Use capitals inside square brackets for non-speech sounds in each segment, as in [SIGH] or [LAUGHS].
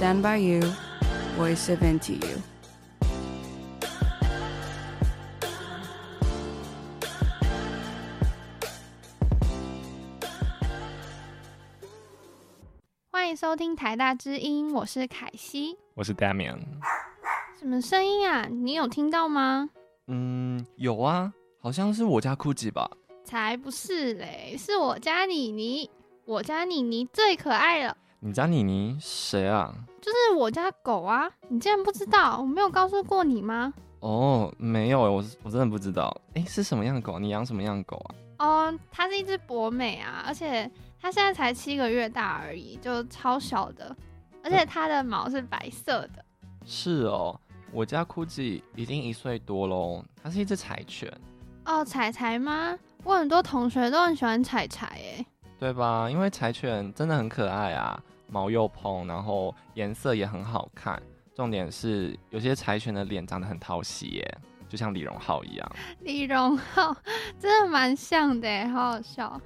Stand by you, voice of into you. 欢迎收听台大之音，我是凯西，我是 Damian。什么声音啊？你有听到吗？嗯，有啊，好像是我家酷吉吧？才不是嘞，是我家妮妮。我家妮妮最可爱了。你家妮妮谁啊？就是我家狗啊！你竟然不知道？我没有告诉过你吗？哦，没有，我我真的不知道。哎，是什么样的狗？你养什么样的狗啊？哦，它是一只博美啊，而且它现在才七个月大而已，就超小的，而且它的毛是白色的。是哦，我家酷吉已经一岁多喽，它是一只柴犬。哦，柴柴吗？我很多同学都很喜欢柴柴，哎。对吧？因为柴犬真的很可爱啊，毛又蓬，然后颜色也很好看。重点是有些柴犬的脸长得很讨喜耶，就像李荣浩一样。李荣浩真的蛮像的，好好笑。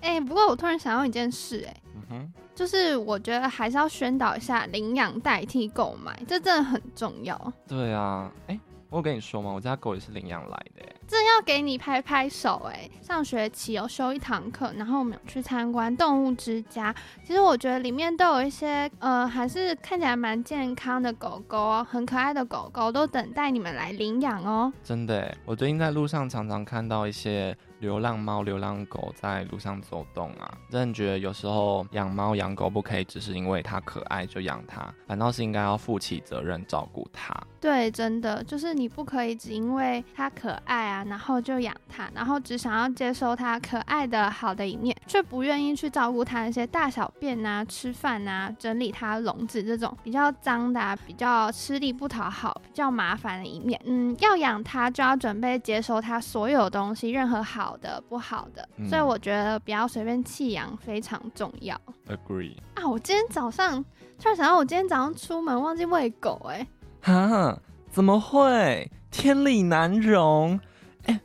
哎，不过我突然想到一件事，哎，嗯哼，就是我觉得还是要宣导一下领养代替购买，这真的很重要。对啊，哎。我跟你说嘛，我家狗也是领养来的，这要给你拍拍手哎！上学期有修一堂课，然后我们有去参观动物之家。其实我觉得里面都有一些呃，还是看起来蛮健康的狗狗，很可爱的狗狗，都等待你们来领养哦。真的，我最近在路上常常看到一些。流浪猫、流浪狗在路上走动啊，真的觉得有时候养猫养狗不可以只是因为它可爱就养它，反倒是应该要负起责任照顾它。对，真的就是你不可以只因为它可爱啊，然后就养它，然后只想要接收它可爱的好的一面，却不愿意去照顾它那些大小便啊、吃饭啊、整理它笼子这种比较脏的、啊、比较吃力不讨好、比较麻烦的一面。嗯，要养它就要准备接收它所有东西，任何好。好的，不好的，嗯、所以我觉得不要随便弃养非常重要。Agree 啊！我今天早上突然想到，我今天早上出门忘记喂狗、欸，哎，哈？怎么会？天理难容！哎、欸，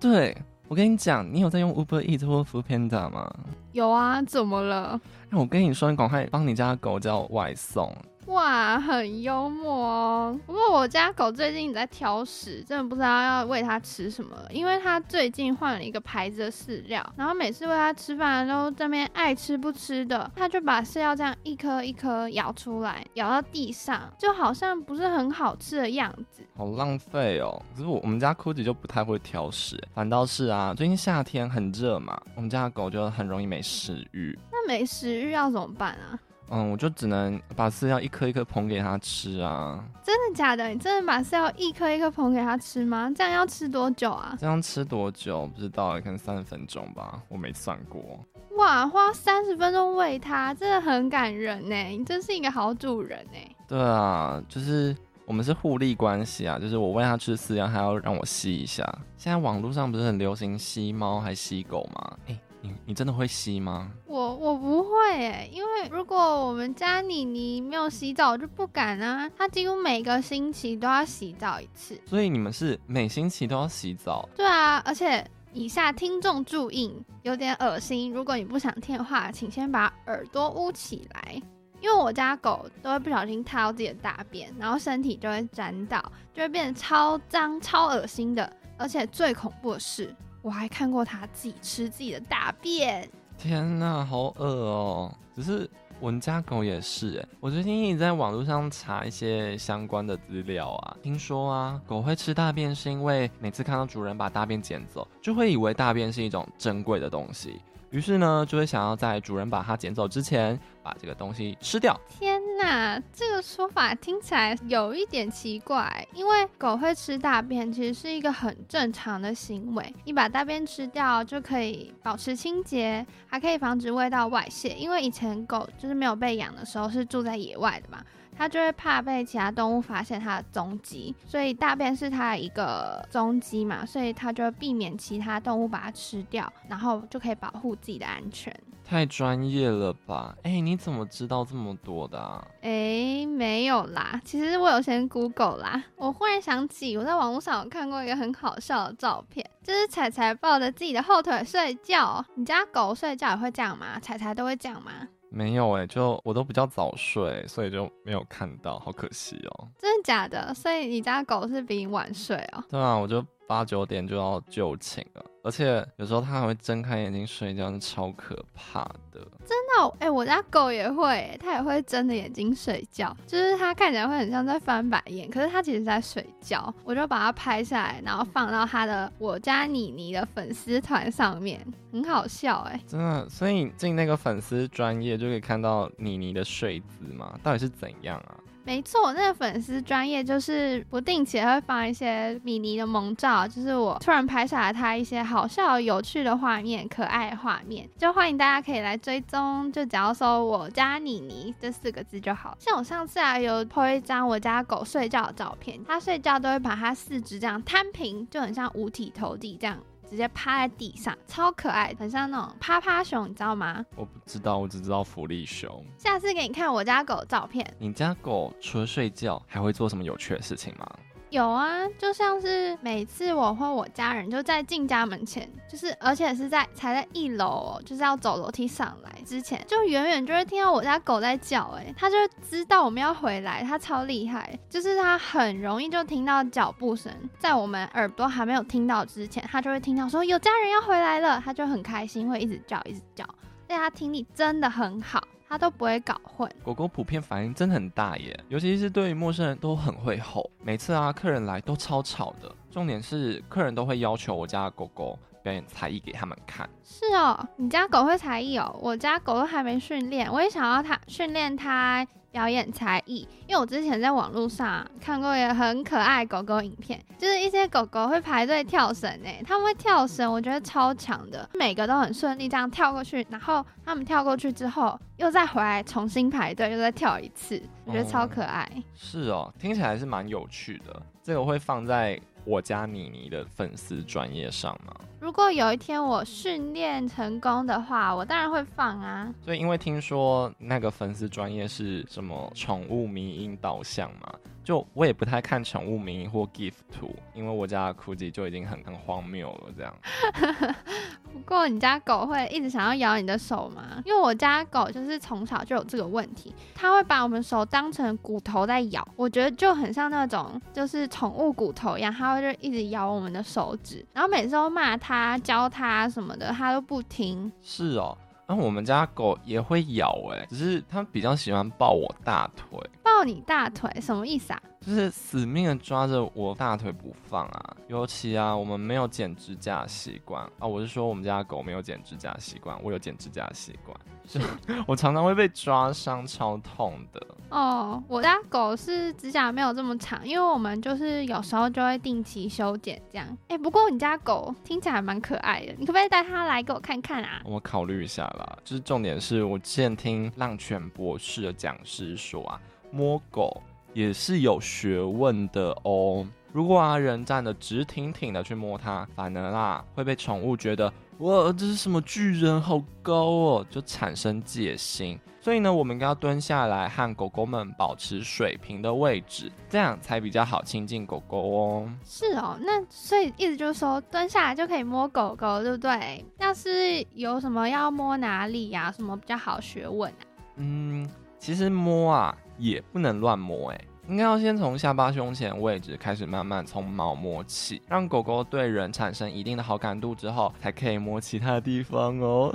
对，我跟你讲，你有在用 Uber Eats 或 Foodpanda 吗？有啊，怎么了？那我跟你说，你赶快帮你家狗叫外送。哇，很幽默哦。不过我家狗最近在挑食，真的不知道要喂它吃什么。因为它最近换了一个牌子的饲料，然后每次喂它吃饭都在那边爱吃不吃的，它就把饲料这样一颗一颗咬出来，咬到地上，就好像不是很好吃的样子。好浪费哦。可是我我们家酷吉就不太会挑食，反倒是啊，最近夏天很热嘛，我们家的狗就很容易没食欲。那没食欲要怎么办啊？嗯，我就只能把饲料一颗一颗捧给它吃啊！真的假的？你真的把饲料一颗一颗捧给它吃吗？这样要吃多久啊？这样吃多久？不知道，可能三十分钟吧，我没算过。哇，花三十分钟喂它，真的很感人呢！你真是一个好主人呢。对啊，就是我们是互利关系啊，就是我喂它吃饲料，它要让我吸一下。现在网络上不是很流行吸猫还吸狗吗？哎。你你真的会吸吗？我我不会诶，因为如果我们家妮妮没有洗澡，就不敢啊。她几乎每个星期都要洗澡一次。所以你们是每星期都要洗澡？对啊，而且以下听众注意，有点恶心。如果你不想听的话，请先把耳朵捂起来，因为我家狗都会不小心踏到自己的大便，然后身体就会沾到，就会变得超脏、超恶心的。而且最恐怖的是。我还看过它自己吃自己的大便，天哪，好恶哦！只是我们家狗也是哎，我最近一直在网络上查一些相关的资料啊，听说啊，狗会吃大便是因为每次看到主人把大便捡走，就会以为大便是一种珍贵的东西。于是呢，就会想要在主人把它捡走之前，把这个东西吃掉。天哪，这个说法听起来有一点奇怪。因为狗会吃大便，其实是一个很正常的行为。你把大便吃掉，就可以保持清洁，还可以防止味道外泄。因为以前狗就是没有被养的时候，是住在野外的嘛。它就会怕被其他动物发现它的踪迹，所以大便是它的一个踪迹嘛，所以它就会避免其他动物把它吃掉，然后就可以保护自己的安全。太专业了吧？哎、欸，你怎么知道这么多的啊？哎、欸，没有啦，其实我有先 Google 啦。我忽然想起，我在网络上有看过一个很好笑的照片，就是彩彩抱着自己的后腿睡觉。你家狗睡觉也会这样吗？彩彩都会这样吗？没有哎、欸，就我都比较早睡，所以就没有看到，好可惜哦。真的假的？所以你家狗是比你晚睡哦？对啊，我就。八九点就要就寝了，而且有时候它还会睁开眼睛睡觉，是超可怕的。真的、哦？哎、欸，我家狗也会，它也会睁着眼睛睡觉，就是它看起来会很像在翻白眼，可是它其实在睡觉。我就把它拍下来，然后放到它的我家妮妮的粉丝团上面，很好笑哎。真的，所以进那个粉丝专业就可以看到妮妮的睡姿嘛？到底是怎样啊？没错，那个粉丝专业就是不定期会放一些米妮的萌照，就是我突然拍下来它一些好笑、有趣的画面、可爱画面，就欢迎大家可以来追踪，就只要搜“我家妮妮”这四个字就好。像我上次啊有 po 一张我家狗睡觉的照片，它睡觉都会把它四肢这样摊平，就很像五体投地这样。直接趴在地上，超可爱，很像那种趴趴熊，你知道吗？我不知道，我只知道福利熊。下次给你看我家狗的照片。你家狗除了睡觉，还会做什么有趣的事情吗？有啊，就像是每次我或我家人就在进家门前，就是而且是在才在一楼，就是要走楼梯上来之前，就远远就会听到我家狗在叫，哎，它就知道我们要回来，它超厉害，就是它很容易就听到脚步声，在我们耳朵还没有听到之前，它就会听到说有家人要回来了，它就很开心，会一直叫一直叫，所以它听力真的很好。它都不会搞混。狗狗普遍反应真的很大耶，尤其是对于陌生人都很会吼。每次啊，客人来都超吵的。重点是，客人都会要求我家的狗狗表演才艺给他们看。是哦，你家狗会才艺哦？我家狗都还没训练，我也想要它训练它。表演才艺，因为我之前在网络上看过一个很可爱狗狗影片，就是一些狗狗会排队跳绳诶，他们会跳绳，我觉得超强的，每个都很顺利这样跳过去，然后他们跳过去之后又再回来重新排队，又再跳一次，我觉得超可爱。哦，是哦，听起来是蛮有趣的，这个会放在我家妮妮的粉丝专业上吗？如果有一天我训练成功的话，我当然会放啊。所以，因为听说那个粉丝专业是什么宠物迷音导向嘛。就我也不太看宠物名或 GIF 图，因为我家的酷吉就已经很很荒谬了这样。[LAUGHS] 不过你家狗会一直想要咬你的手吗？因为我家狗就是从小就有这个问题，它会把我们手当成骨头在咬，我觉得就很像那种就是宠物骨头一样，它会就一直咬我们的手指，然后每次都骂它、教它什么的，它都不听。是哦。那我们家狗也会咬哎，只是它比较喜欢抱我大腿。抱你大腿什么意思啊？就是死命的抓着我大腿不放啊！尤其啊，我们没有剪指甲习惯啊。我是说我们家狗没有剪指甲习惯，我有剪指甲习惯，是 [LAUGHS] 我常常会被抓伤，超痛的。哦，我家狗是指甲没有这么长，因为我们就是有时候就会定期修剪这样。哎，不过你家狗听起来蛮可爱的，你可不可以带它来给我看看啊？我考虑一下啦。就是重点是我之前听浪犬博士的讲师说啊，摸狗。也是有学问的哦。如果啊人站得直挺挺的去摸它，反而啦会被宠物觉得哇，这是什么巨人，好高哦，就产生戒心。所以呢，我们应该要蹲下来和狗狗们保持水平的位置，这样才比较好亲近狗狗哦。是哦，那所以意思就是说蹲下来就可以摸狗狗，对不对？要是有什么要摸哪里呀、啊？什么比较好学问啊？嗯，其实摸啊。也不能乱摸哎，应该要先从下巴胸前位置开始，慢慢从毛摸起，让狗狗对人产生一定的好感度之后，才可以摸其他地方哦。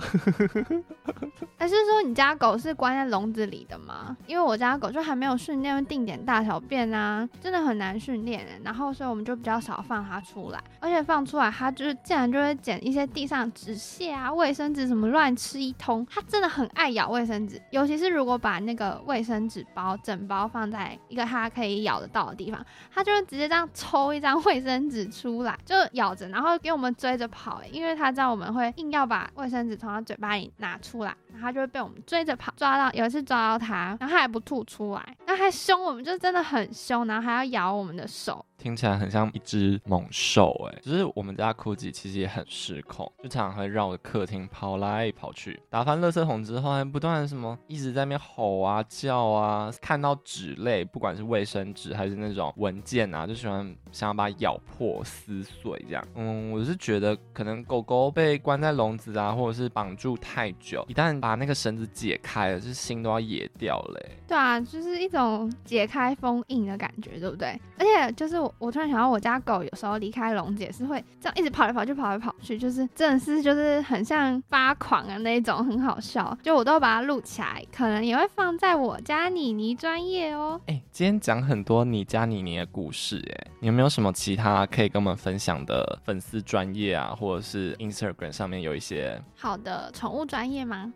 还 [LAUGHS] 是说你家狗是关在笼子里的吗？因为我家狗就还没有训练定点大小便啊，真的很难训练。然后所以我们就比较少放它出来，而且放出来它就是竟然就会捡一些地上纸屑啊、卫生纸什么乱吃一通。它真的很爱咬卫生纸，尤其是如果把那个卫生纸包整包放在一个它可以咬得到的地方，他就会直接这样抽一张卫生纸出来就咬着，然后给我们追着跑。因为他知道我们会硬要把卫生纸从他嘴巴里拿出来，然后就会被我们追着跑，抓到有一次抓到它，然后它还不吐出来，那还凶我们，就真的很凶，然后还要咬我们的手。听起来很像一只猛兽哎。就是我们家酷吉其实也很失控，就常常会绕着客厅跑来跑去，打翻垃圾桶之后还不断什么一直在那边吼啊叫啊，看到纸类，不管是卫生纸还是那种文件啊，就喜欢想要把它咬破撕碎这样。嗯，我是觉得可能狗狗被关在笼子啊，或者是绑住太久，一旦把那个绳子解开了，就是心都要野掉了。对啊，就是一种解开封印的感觉，对不对？而且就是我，我突然想到，我家狗有时候离开笼子也是会这样一直跑来跑去，跑来跑去，就是真的是就是很像发狂啊那种，很好笑。就我都把它录起来，可能也会放在我家妮妮专业哦。哎，今天讲很多你家妮妮的故事，哎，你有没有什么其他可以跟我们分享的粉丝专业啊，或者是 Instagram 上面有一些好的宠物专业吗？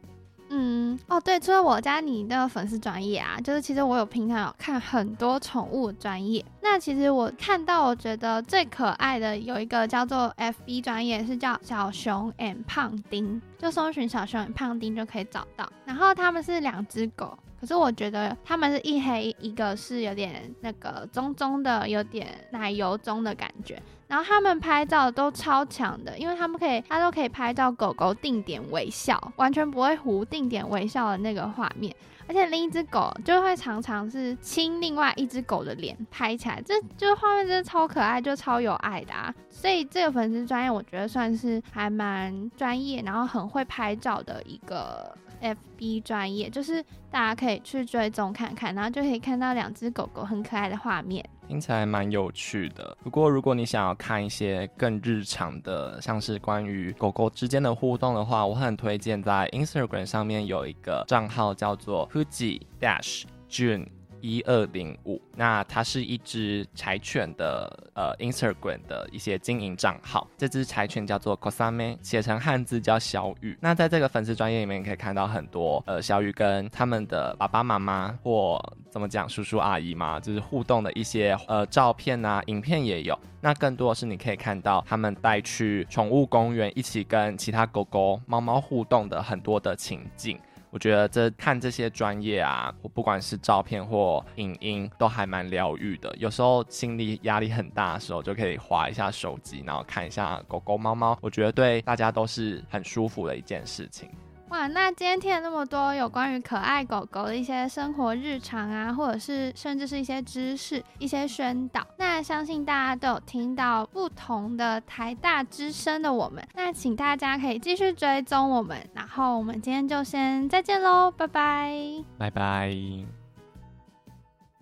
嗯，哦，对，除了我家妮的粉丝专业啊，就是其实我有平常有看很多宠物专业。那其实我看到我觉得最可爱的有一个叫做 FB 专业，是叫小熊 and 胖丁，就搜寻小熊 and 胖丁就可以找到。然后他们是两只狗。可是我觉得他们是一黑一个，是有点那个棕棕的，有点奶油棕的感觉。然后他们拍照都超强的，因为他们可以，他都可以拍到狗狗定点微笑，完全不会糊定点微笑的那个画面。而且另一只狗就会常常是亲另外一只狗的脸拍起来，这就是画面真的超可爱，就超有爱的啊！所以这个粉丝专业我觉得算是还蛮专业，然后很会拍照的一个。FB 专业就是大家可以去追踪看看，然后就可以看到两只狗狗很可爱的画面，听起来蛮有趣的。不过如果你想要看一些更日常的，像是关于狗狗之间的互动的话，我很推荐在 Instagram 上面有一个账号叫做 Fuji Dash June。一二零五，那它是一只柴犬的呃 Instagram 的一些经营账号，这只柴犬叫做 Kosame，写成汉字叫小雨。那在这个粉丝专页里面，可以看到很多呃小雨跟他们的爸爸妈妈或怎么讲叔叔阿姨嘛，就是互动的一些呃照片啊、影片也有。那更多的是你可以看到他们带去宠物公园，一起跟其他狗狗、猫猫互动的很多的情境。我觉得这看这些专业啊，我不管是照片或影音，都还蛮疗愈的。有时候心理压力很大的时候，就可以划一下手机，然后看一下狗狗、猫猫。我觉得对大家都是很舒服的一件事情。哇，那今天听了那么多有关于可爱狗狗的一些生活日常啊，或者是甚至是一些知识、一些宣导，那相信大家都有听到不同的台大之声的我们，那请大家可以继续追踪我们，然后我们今天就先再见喽，拜拜，拜拜。